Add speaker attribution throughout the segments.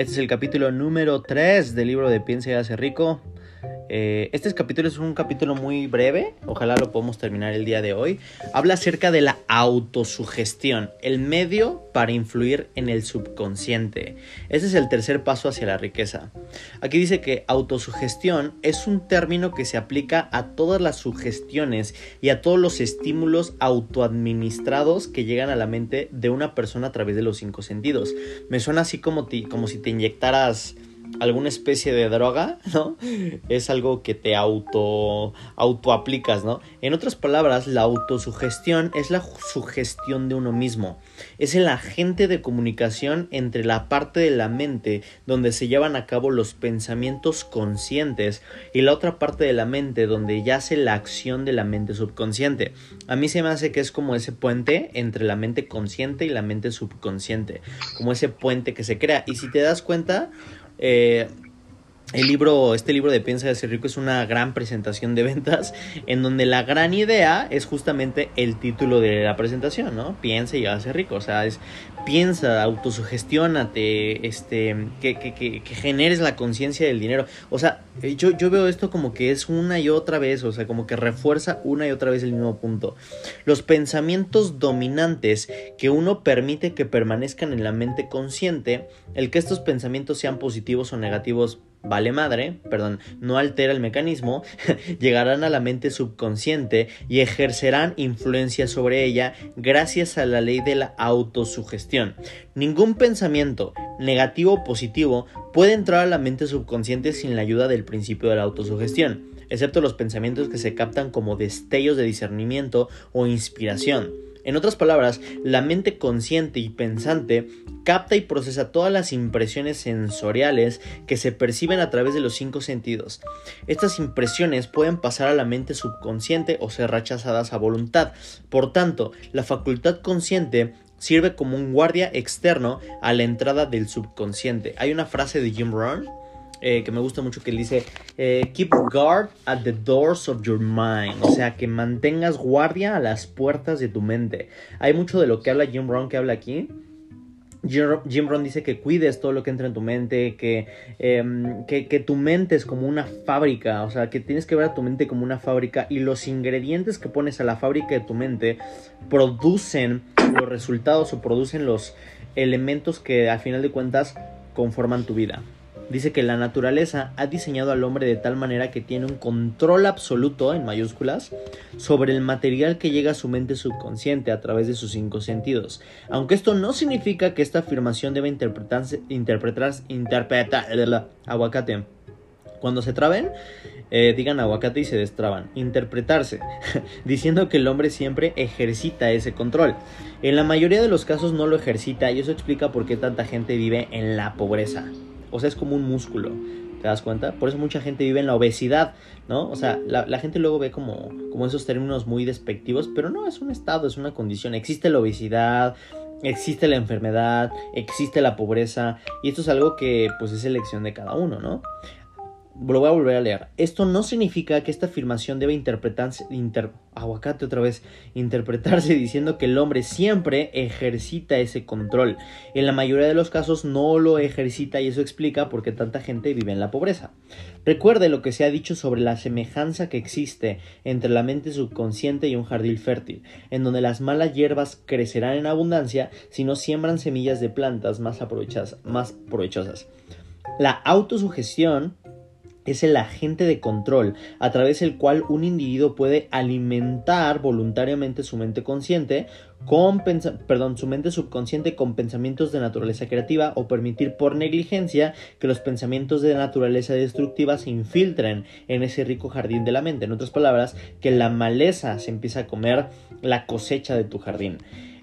Speaker 1: Este es el capítulo número 3 del libro de Piensa y hace rico. Eh, este capítulo es un capítulo muy breve, ojalá lo podamos terminar el día de hoy. Habla acerca de la autosugestión, el medio para influir en el subconsciente. Este es el tercer paso hacia la riqueza. Aquí dice que autosugestión es un término que se aplica a todas las sugestiones y a todos los estímulos autoadministrados que llegan a la mente de una persona a través de los cinco sentidos. Me suena así como, como si te inyectaras alguna especie de droga, ¿no? Es algo que te auto, auto aplicas, ¿no? En otras palabras, la autosugestión es la sugestión de uno mismo. Es el agente de comunicación entre la parte de la mente donde se llevan a cabo los pensamientos conscientes y la otra parte de la mente donde yace la acción de la mente subconsciente. A mí se me hace que es como ese puente entre la mente consciente y la mente subconsciente, como ese puente que se crea. Y si te das cuenta, eh, el libro, este libro de Piensa de ser rico es una gran presentación de ventas en donde la gran idea es justamente el título de la presentación, ¿no? Piensa y ser rico, o sea, es piensa, autosugestiónate, este, que, que, que, generes la conciencia del dinero. O sea, yo, yo veo esto como que es una y otra vez, o sea, como que refuerza una y otra vez el mismo punto. Los pensamientos dominantes que uno permite que permanezcan en la mente consciente, el que estos pensamientos sean positivos o negativos vale madre, perdón, no altera el mecanismo, llegarán a la mente subconsciente y ejercerán influencia sobre ella gracias a la ley de la autosugestión. Ningún pensamiento, negativo o positivo, puede entrar a la mente subconsciente sin la ayuda del principio de la autosugestión, excepto los pensamientos que se captan como destellos de discernimiento o inspiración. En otras palabras, la mente consciente y pensante capta y procesa todas las impresiones sensoriales que se perciben a través de los cinco sentidos. Estas impresiones pueden pasar a la mente subconsciente o ser rechazadas a voluntad. Por tanto, la facultad consciente sirve como un guardia externo a la entrada del subconsciente. Hay una frase de Jim Rohn eh, que me gusta mucho que él dice eh, keep guard at the doors of your mind o sea que mantengas guardia a las puertas de tu mente. Hay mucho de lo que habla Jim Rohn que habla aquí. Jim Rohn dice que cuides todo lo que entra en tu mente, em, que, que, tu mente es como una fábrica, o sea, que tienes que ver a tu mente como una fábrica y los ingredientes que pones a la fábrica de tu mente producen los resultados o producen los elementos que al final de cuentas conforman tu vida. Dice que la naturaleza ha diseñado al hombre de tal manera que tiene un control absoluto, en mayúsculas, sobre el material que llega a su mente subconsciente a través de sus cinco sentidos. Aunque esto no significa que esta afirmación deba interpretarse, interpretarse, interpretar, aguacate. Cuando se traben, eh, digan aguacate y se destraban. Interpretarse, diciendo que el hombre siempre ejercita ese control. En la mayoría de los casos no lo ejercita y eso explica por qué tanta gente vive en la pobreza. O sea, es como un músculo. ¿Te das cuenta? Por eso mucha gente vive en la obesidad, ¿no? O sea, la, gente luego ve como, como esos términos muy despectivos, pero no, es un estado, es una condición. Existe la obesidad, existe la enfermedad, existe la pobreza, y esto es algo que pues es elección de cada uno, ¿no? Lo voy a volver a leer. Esto no significa que esta afirmación debe interpretarse, aguacate otra vez, interpretarse diciendo que el hombre siempre ejercita ese control. En la mayoría de los casos no lo ejercita y eso explica por qué tanta gente vive en la pobreza. Recuerde lo que se ha dicho sobre la semejanza que existe entre la mente subconsciente y un jardín fértil, en donde las malas hierbas crecerán en abundancia si no siembran semillas de plantas más, más provechosas. La autosugestión es el agente de control a través del cual un individuo puede alimentar voluntariamente su mente consciente con perdón, su mente subconsciente con pensamientos de naturaleza creativa o permitir por negligencia que los pensamientos de naturaleza destructiva se infiltren en ese rico jardín de la mente. En otras palabras, que la maleza se empieza a comer la cosecha de tu jardín.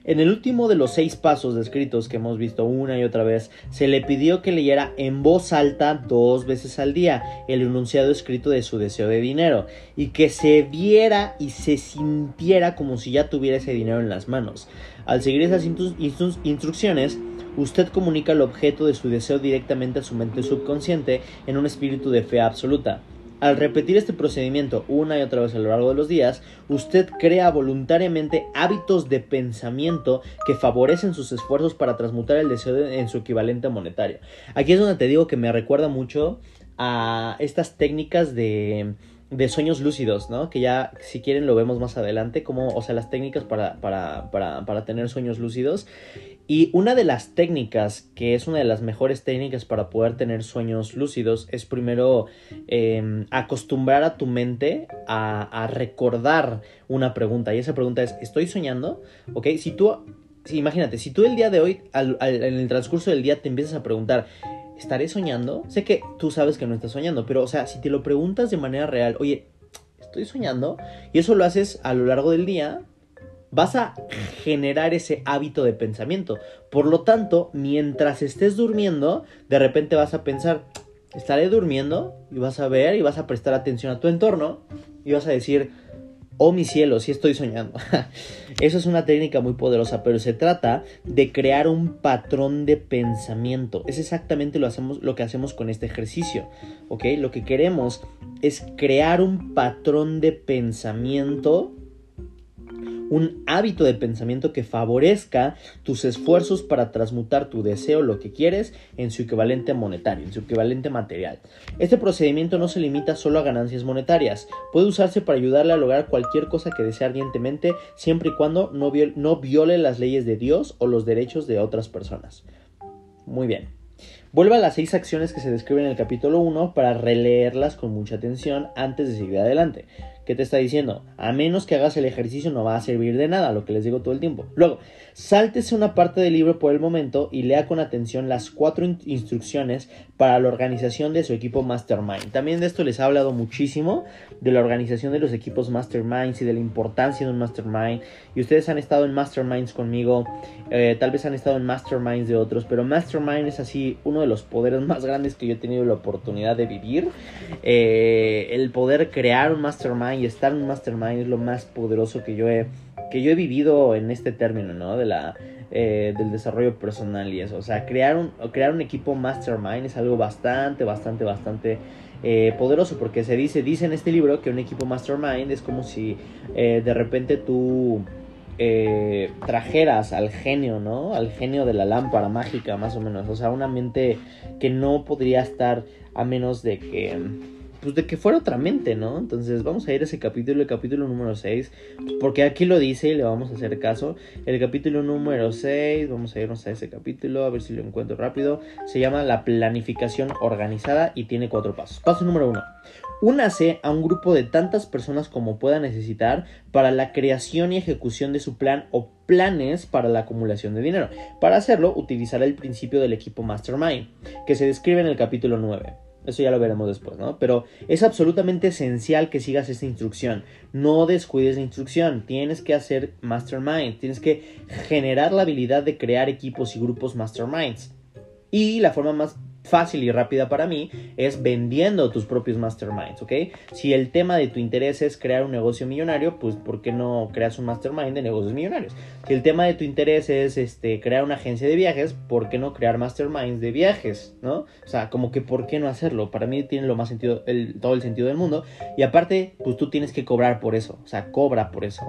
Speaker 1: En el último de los seis pasos descritos que hemos visto una y otra vez, se le pidió que leyera en voz alta dos veces al día el enunciado escrito de su deseo de dinero y que se viera y se sintiera como si ya tuviera ese dinero en las manos. Al seguir esas instrucciones, usted comunica el objeto de su deseo directamente a su mente subconsciente en un espíritu de fe absoluta. Al repetir este procedimiento una y otra vez a lo largo de los días, usted crea voluntariamente hábitos de pensamiento que favorecen sus esfuerzos para transmutar el deseo en su equivalente monetario. Aquí es donde te digo que me recuerda mucho a estas técnicas de, de sueños lúcidos, ¿no? Que ya, si quieren, lo vemos más adelante, como, o sea, las técnicas para, para, para, para tener sueños lúcidos. Y una de las técnicas, que es una de las mejores técnicas para poder tener sueños lúcidos, es primero em, acostumbrar a tu mente a, recordar una pregunta. Y esa pregunta es, ¿estoy soñando? ¿Ok? Si tú, imagínate, si tú el día de hoy, en el transcurso del día, te empiezas a preguntar, ¿estaré soñando? Sé que tú sabes que no estás soñando, pero, o sea, si te lo preguntas de manera real, oye, ¿estoy soñando? Y eso lo haces a lo largo del día, vas a generar ese hábito de pensamiento. Por lo tanto, mientras estés durmiendo, de repente vas a pensar, estaré durmiendo y vas a ver y vas a prestar atención a tu entorno y vas a decir, oh mi cielo, sí estoy soñando. Eso es una técnica muy poderosa, pero se trata de crear un patrón de pensamiento. Es exactamente lo, hacemos, lo que hacemos con este ejercicio, ¿ok? Lo que queremos es crear un patrón de pensamiento un hábito de pensamiento que favorezca tus esfuerzos para transmutar tu deseo, lo que quieres, en su equivalente monetario, en su equivalente material. Este procedimiento no se limita solo a ganancias monetarias, puede usarse para ayudarle a lograr cualquier cosa que desee ardientemente, siempre y cuando no, no viole las leyes de Dios o los derechos de otras personas. Muy bien. Vuelva a las seis acciones que se describen en el capítulo 1 para releerlas con mucha atención antes de seguir adelante. ¿Qué te está diciendo? A menos que hagas el ejercicio no va a servir de nada, lo que les digo todo el tiempo. Luego, sáltese una parte del libro por el momento y lea con atención las cuatro instrucciones para la organización de su equipo Mastermind. También de esto les he hablado muchísimo, de la organización de los equipos Masterminds y de la importancia de un Mastermind. Y ustedes han estado en Masterminds conmigo, eh, tal vez han estado en Masterminds de otros, pero Mastermind es así uno de los poderes más grandes que yo he tenido la oportunidad de vivir. Eh, el poder crear un Y estar en un mastermind es lo más poderoso que yo he, que yo he vivido en este término, ¿no? De la, eh, del desarrollo personal y eso. O sea, crear un, crear un equipo mastermind es algo bastante, bastante, bastante eh, poderoso porque se dice, dice en este libro que un equipo mastermind es como si eh, de repente tú... trajeras al genio, ¿no? Al genio de la lámpara mágica, más o menos. O sea, una mente que no podría estar a menos de que pues de que fuera otra mente, ¿no? Entonces vamos a ir a ese capítulo, el capítulo número 6, porque aquí lo dice y le vamos a hacer caso. El capítulo número 6, vamos a irnos a ese capítulo, a ver si lo encuentro rápido. Se llama la planificación organizada y tiene cuatro pasos. Paso número 1. Únase a un grupo de tantas personas como pueda necesitar para la creación y ejecución de su plan o planes para la acumulación de dinero. Para hacerlo, utilizará el principio del equipo Mastermind, que se describe en el capítulo 9. Eso ya lo veremos después, ¿no? Pero es absolutamente esencial que sigas esta instrucción. No descuides la instrucción. Tienes que hacer mastermind. Tienes que generar la habilidad de crear equipos y grupos masterminds. Y la forma más fácil y rápida para mí es vendiendo tus propios masterminds, ¿ok? Si el tema de tu interés es crear un negocio millonario, pues ¿por qué no creas un mastermind de negocios millonarios? Si el tema de tu interés es este, crear una agencia de viajes, ¿por qué no crear masterminds de viajes, ¿no? O sea, como que ¿por qué no hacerlo? Para mí tiene lo más sentido, todo el sentido del mundo. Y aparte, pues tú tienes que cobrar por eso, o sea, cobra por eso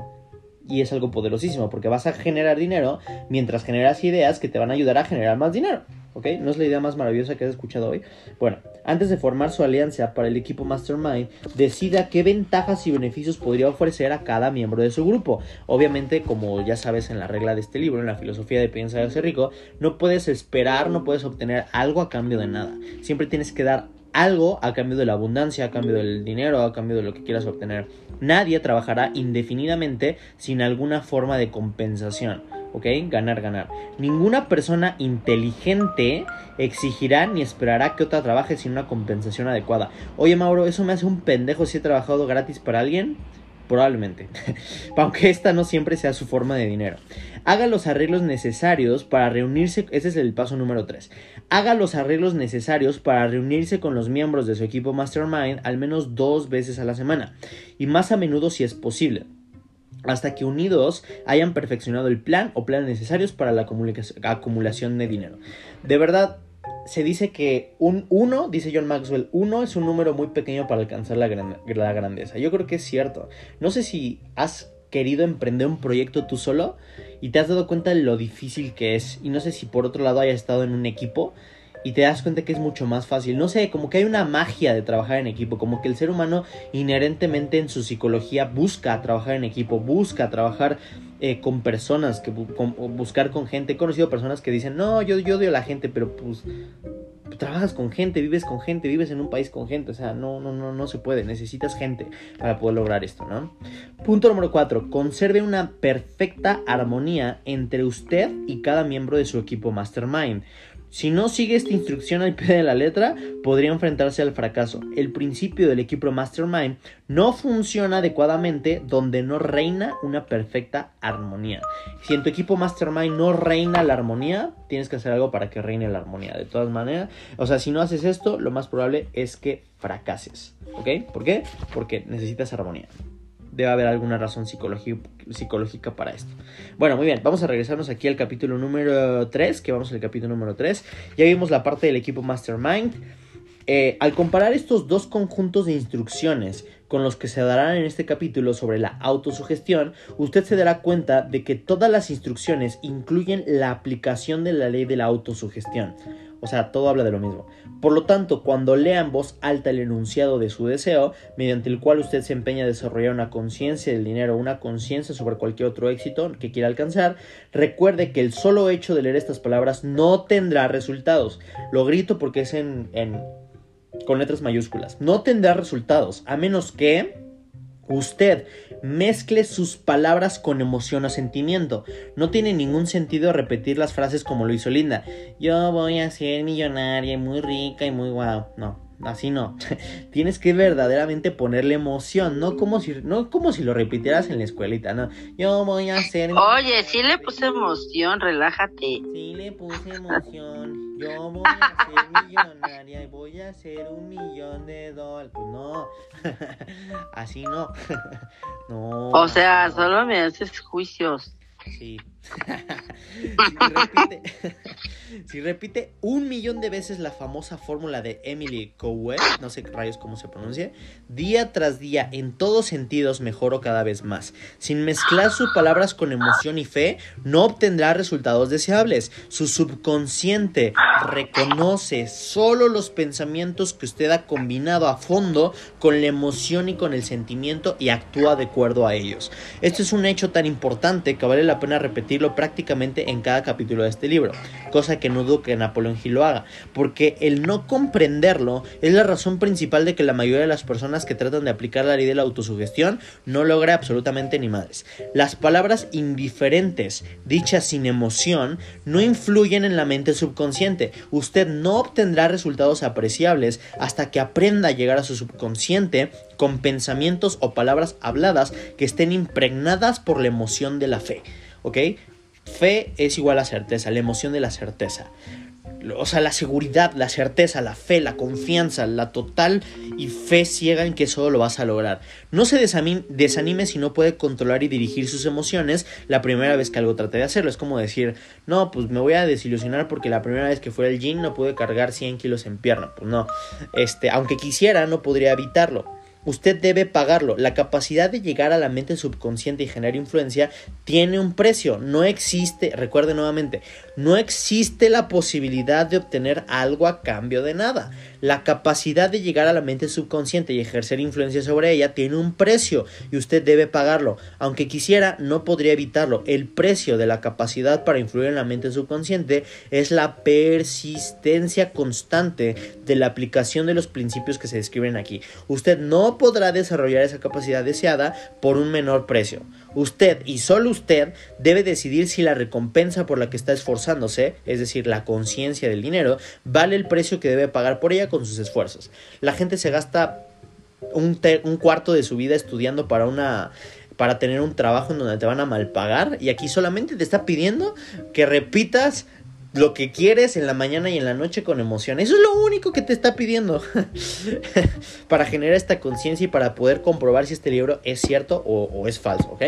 Speaker 1: y es algo poderosísimo porque vas a generar dinero mientras generas ideas que te van a ayudar a generar más dinero. ¿Ok? No es la idea más maravillosa que has escuchado hoy. Bueno, antes de formar su alianza para el equipo Mastermind, decida qué ventajas y beneficios podría ofrecer a cada miembro de su grupo. Obviamente, como ya sabes en la regla de este libro, en la filosofía de Piensa y ser rico, no puedes esperar, no puedes obtener algo a cambio de nada. Siempre tienes que dar algo a cambio de la abundancia, a cambio del dinero, a cambio de lo que quieras obtener. Nadie trabajará indefinidamente sin alguna forma de compensación. ¿Ok? Ganar, ganar. Ninguna persona inteligente exigirá ni esperará que otra trabaje sin una compensación adecuada. Oye, Mauro, ¿eso me hace un pendejo si he trabajado gratis para alguien? Probablemente. Aunque esta no siempre sea su forma de dinero. Haga los arreglos necesarios para reunirse. Ese es el paso número 3. Haga los arreglos necesarios para reunirse con los miembros de su equipo Mastermind al menos dos veces a la semana. Y más a menudo si es posible hasta que unidos hayan perfeccionado el plan o planes necesarios para la acumulación de dinero. De verdad, se dice que un 1, dice John Maxwell, 1 es un número muy pequeño para alcanzar la, la grandeza. Yo creo que es cierto. No sé si has querido emprender un proyecto tú solo y te has dado cuenta de lo difícil que es. Y no sé si por otro lado hayas estado en un equipo y te das cuenta que es mucho más fácil. No sé, como que hay una magia de trabajar en equipo, como que el ser humano inherentemente en su psicología busca trabajar en equipo, busca trabajar eh, con personas, que buscar con gente. He conocido personas que dicen, no, yo, yo odio a la gente, pero pues trabajas con gente, vives con gente, vives en un país con gente, o sea, no, no, no, no se puede, necesitas gente para poder lograr esto, ¿no? Punto número 4, conserve una perfecta armonía entre usted y cada miembro de su equipo Mastermind. Si no sigue esta instrucción al pie de la letra, podría enfrentarse al fracaso. El principio del equipo Mastermind no funciona adecuadamente donde no reina una perfecta armonía. Si en tu equipo Mastermind no reina la armonía, tienes que hacer algo para que reine la armonía. De todas maneras, o sea, si no haces esto, lo más probable es que fracases. ¿Ok? ¿Por qué? Porque necesitas armonía debe haber alguna razón psicológica para esto. Bueno, muy bien, vamos a regresarnos aquí al capítulo número 3, que vamos al capítulo número 3. Ya vimos la parte del equipo Mastermind. Eh, al comparar estos dos conjuntos de instrucciones con los que se darán en este capítulo sobre la autosugestión, usted se dará cuenta de que todas las instrucciones incluyen la aplicación de la ley de la autosugestión. O sea, todo habla de lo mismo. Por lo tanto, cuando lea en voz alta el enunciado de su deseo, mediante el cual usted se empeña a desarrollar una conciencia del dinero, una conciencia sobre cualquier otro éxito que quiera alcanzar, recuerde que el solo hecho de leer estas palabras no tendrá resultados. Lo grito porque es en, en con letras mayúsculas. No tendrá resultados, a menos que usted mezcle sus palabras con emoción o sentimiento. No tiene ningún sentido repetir las frases como lo hizo Linda. Yo voy a ser millonaria y muy rica y muy guau. No, así no. Tienes que verdaderamente ponerle emoción, no como si no como si lo repitieras en la escuelita, no. Yo voy a ser
Speaker 2: Oye, sí le puse emoción, relájate.
Speaker 1: Sí le puse emoción. Yo voy a ser millonaria y voy a hacer un millón de dólares. Pues no. así no. no.
Speaker 2: O sea, solo me haces juicios.
Speaker 1: Sí. si, repite, un millón de veces la famosa fórmula de Emily Cowell, no sé rayos cómo se pronuncia, día tras día, en todos sentidos, mejoro cada vez más. Sin mezclar sus palabras con emoción y fe, no obtendrá resultados deseables. Su subconsciente reconoce solo los pensamientos que usted ha combinado a fondo con la emoción y con el sentimiento y actúa de acuerdo a ellos. Esto es un hecho tan importante que vale la pena prácticamente en cada capítulo de este libro, cosa que no dudo que Napoleón Hill lo haga, porque el no comprenderlo es la razón principal de que la mayoría de las personas que tratan de aplicar la ley de la autosugestión no logra absolutamente ni madres. Las palabras indiferentes, dichas sin emoción, no influyen en la mente subconsciente. Usted no obtendrá resultados apreciables hasta que aprenda a llegar a su subconsciente con pensamientos o palabras habladas que estén impregnadas por la emoción de la fe. ¿Ok? Fe es igual a certeza, la emoción de la certeza. O sea, la seguridad, la certeza, la fe, la confianza, la total y fe ciega en que solo lo vas a lograr. No se desanime si no puede controlar y dirigir sus emociones la primera vez que algo trate de hacerlo. Es como decir, no, pues me voy a desilusionar porque la primera vez que fue al gym no pude cargar 100 kilos en pierna. Pues no, este, aunque quisiera, no podría evitarlo usted debe pagarlo. La capacidad de llegar a la mente subconsciente y generar influencia tiene un precio. No existe, recuerde nuevamente, no existe la posibilidad de obtener algo a cambio de nada. La capacidad de llegar a la mente subconsciente y ejercer influencia sobre ella tiene un precio y usted debe pagarlo. Aunque quisiera, no podría evitarlo. El precio de la capacidad para influir en la mente subconsciente es la persistencia constante de la aplicación de los principios que se describen aquí. Usted podrá desarrollar esa capacidad deseada por un menor precio. Usted y solo usted debe decidir si la recompensa por la que está esforzándose, es decir, la conciencia del dinero, vale el precio que debe pagar por ella con sus esfuerzos. La gente se gasta un, un cuarto de su vida estudiando para una para tener un trabajo en donde te van a malpagar y aquí solamente te está pidiendo que repitas lo que quieres en la mañana y en la noche con emoción. Eso es lo único que te está pidiendo para generar esta conciencia y para poder comprobar si este libro es cierto o, es falso, ¿ok?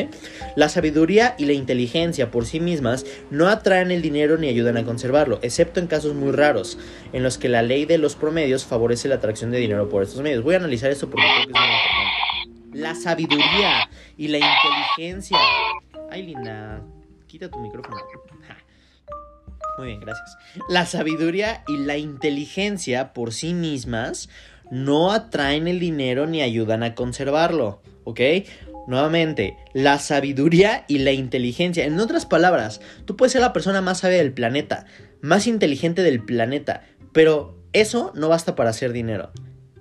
Speaker 1: La sabiduría y la inteligencia por sí mismas no atraen el dinero ni ayudan a conservarlo, excepto en casos muy raros, en los que la ley de los promedios favorece la atracción de dinero por estos medios. Voy a analizar esto porque creo que es muy importante. La sabiduría y la inteligencia. Ay, linda, quita tu micrófono. Muy bien, gracias. La sabiduría y la inteligencia por sí mismas no atraen el dinero ni ayudan a conservarlo, ¿ok? Nuevamente, la sabiduría y la inteligencia. En otras palabras, tú puedes ser la persona más sabia del planeta, más inteligente del planeta, pero eso no basta para hacer dinero.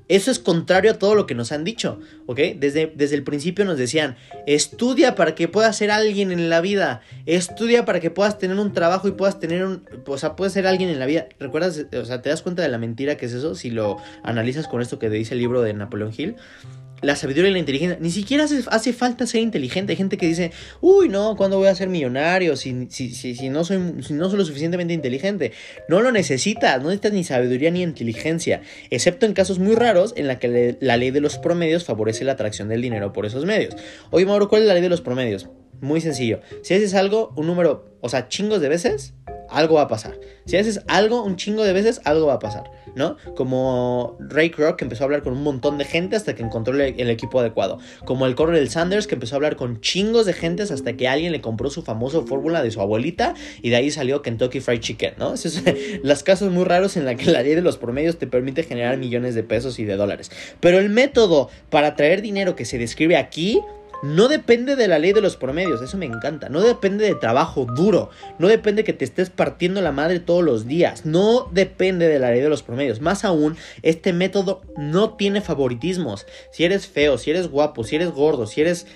Speaker 1: Eso es contrario a todo lo que nos han dicho, ¿ok? Desde, desde el principio nos decían, estudia para que puedas ser alguien en la vida, estudia para que puedas tener un trabajo y puedas tener un, o sea, puedes ser alguien en la vida. ¿Recuerdas, o sea, te das cuenta de la mentira que es eso si lo analizas con esto que te dice el libro de Napoleón Hill? La sabiduría y la inteligencia. Ni siquiera hace, hace, falta ser inteligente. Hay gente que dice, uy, no, ¿cuándo voy a ser millonario? Si, si, si, si, no soy, si no soy lo suficientemente inteligente. No lo necesitas, no necesitas ni sabiduría ni inteligencia. Excepto en casos muy raros en la que la ley de los promedios favorece la atracción del dinero por esos medios. Oye, Mauro, ¿cuál es la ley de los promedios? Muy sencillo. Si haces algo, un número, o sea, chingos de veces, algo va a pasar. Si haces algo un chingo de veces, algo va a pasar, ¿no? Como Ray Kroc que empezó a hablar con un montón de gente hasta que encontró el, equipo adecuado. Como el Coronel Sanders que empezó a hablar con chingos de gentes hasta que alguien le compró su famoso fórmula de su abuelita y de ahí salió Kentucky Fried Chicken, ¿no? Esos son los casos muy raros en la que la ley de los promedios te permite generar millones de pesos y de dólares. Pero el método para traer dinero que se describe aquí no depende de la ley de los promedios, eso me encanta. No depende de trabajo duro. No depende que te estés partiendo la madre todos los días. No depende de la ley de los promedios. Más aún, este método no tiene favoritismos. Si eres feo, si eres guapo, si eres gordo, si eres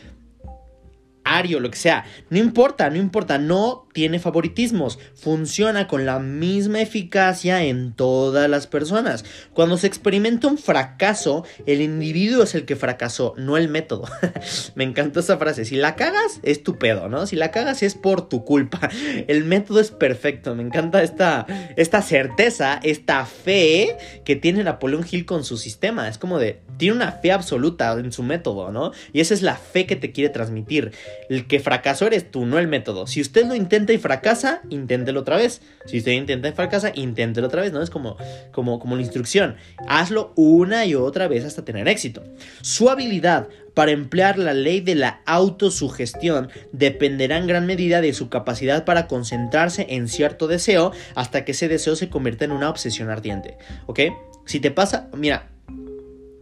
Speaker 1: ario, lo que sea. No importa, no importa, no tiene favoritismos. Funciona con la misma eficacia en todas las personas. Cuando se experimenta un fracaso, el individuo es el que fracasó, no el método. Me encantó esa frase. Si la cagas, es tu pedo, ¿no? Si la cagas es por tu culpa. El método es perfecto. Me encanta esta, esta certeza, esta fe que tiene Napoleón Hill con su sistema. Es como de, tiene una fe absoluta en su método, ¿no? Y esa es la fe que te quiere transmitir. El que fracasó eres tú, no el método. Si usted lo intenta y fracasa, inténtelo otra vez. Si usted intenta y fracasa, inténtelo otra vez, ¿no? Es como, como, como la instrucción. Hazlo una y otra vez hasta tener éxito. Su habilidad para emplear la ley de la autosugestión dependerá en gran medida de su capacidad para concentrarse en cierto deseo hasta que ese deseo se convierta en una obsesión ardiente. ¿Ok? Si te pasa, mira,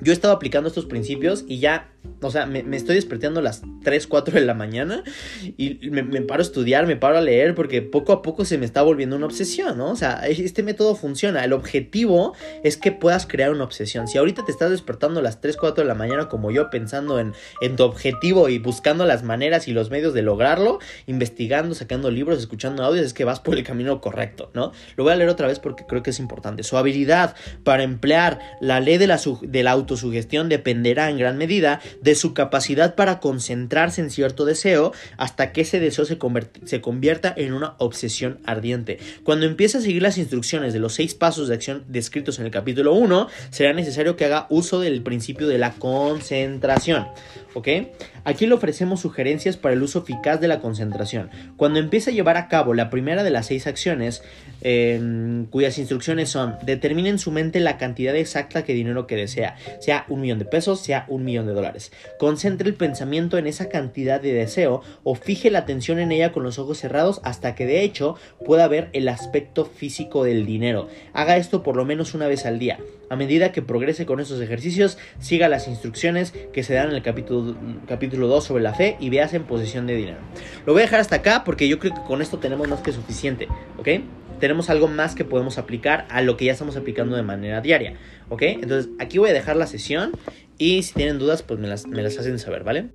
Speaker 1: yo he estado aplicando estos principios y ya, o sea, me, me, estoy despertando a las 3, 4 de la mañana y me, me, paro a estudiar, me paro a leer porque poco a poco se me está volviendo una obsesión, ¿no? O sea, este método funciona. El objetivo es que puedas crear una obsesión. Si ahorita te estás despertando a las 3, 4 de la mañana como yo pensando en, en tu objetivo y buscando las maneras y los medios de lograrlo, investigando, sacando libros, escuchando audios, es que vas por el camino correcto, ¿no? Lo voy a leer otra vez porque creo que es importante. Su habilidad para emplear la ley de la, de la autosugestión dependerá en gran medida de su capacidad para concentrarse en cierto deseo hasta que ese deseo se, se, convierta en una obsesión ardiente. Cuando empiece a seguir las instrucciones de los seis pasos de acción descritos en el capítulo 1, será necesario que haga uso del principio de la concentración. ¿Ok? Aquí le ofrecemos sugerencias para el uso eficaz de la concentración. Cuando empiece a llevar a cabo la primera de las seis acciones, eh, cuyas instrucciones son determine en su mente la cantidad exacta de dinero que desea, sea un millón de pesos, sea un millón de dólares. Concentre el pensamiento en esa cantidad de deseo o fije la atención en ella con los ojos cerrados hasta que de hecho pueda ver el aspecto físico del dinero. Haga esto por lo menos una vez al día. A medida que progrese con estos ejercicios, siga las instrucciones que se dan en el capítulo, capítulo 2 sobre la fe y veas en posesión de dinero. Lo voy a dejar hasta acá porque yo creo que con esto tenemos más que suficiente, ¿ok? Tenemos algo más que podemos aplicar a lo que ya estamos aplicando de manera diaria, ¿ok? Entonces aquí voy a dejar la sesión y si tienen dudas pues me las, me las hacen saber, ¿vale?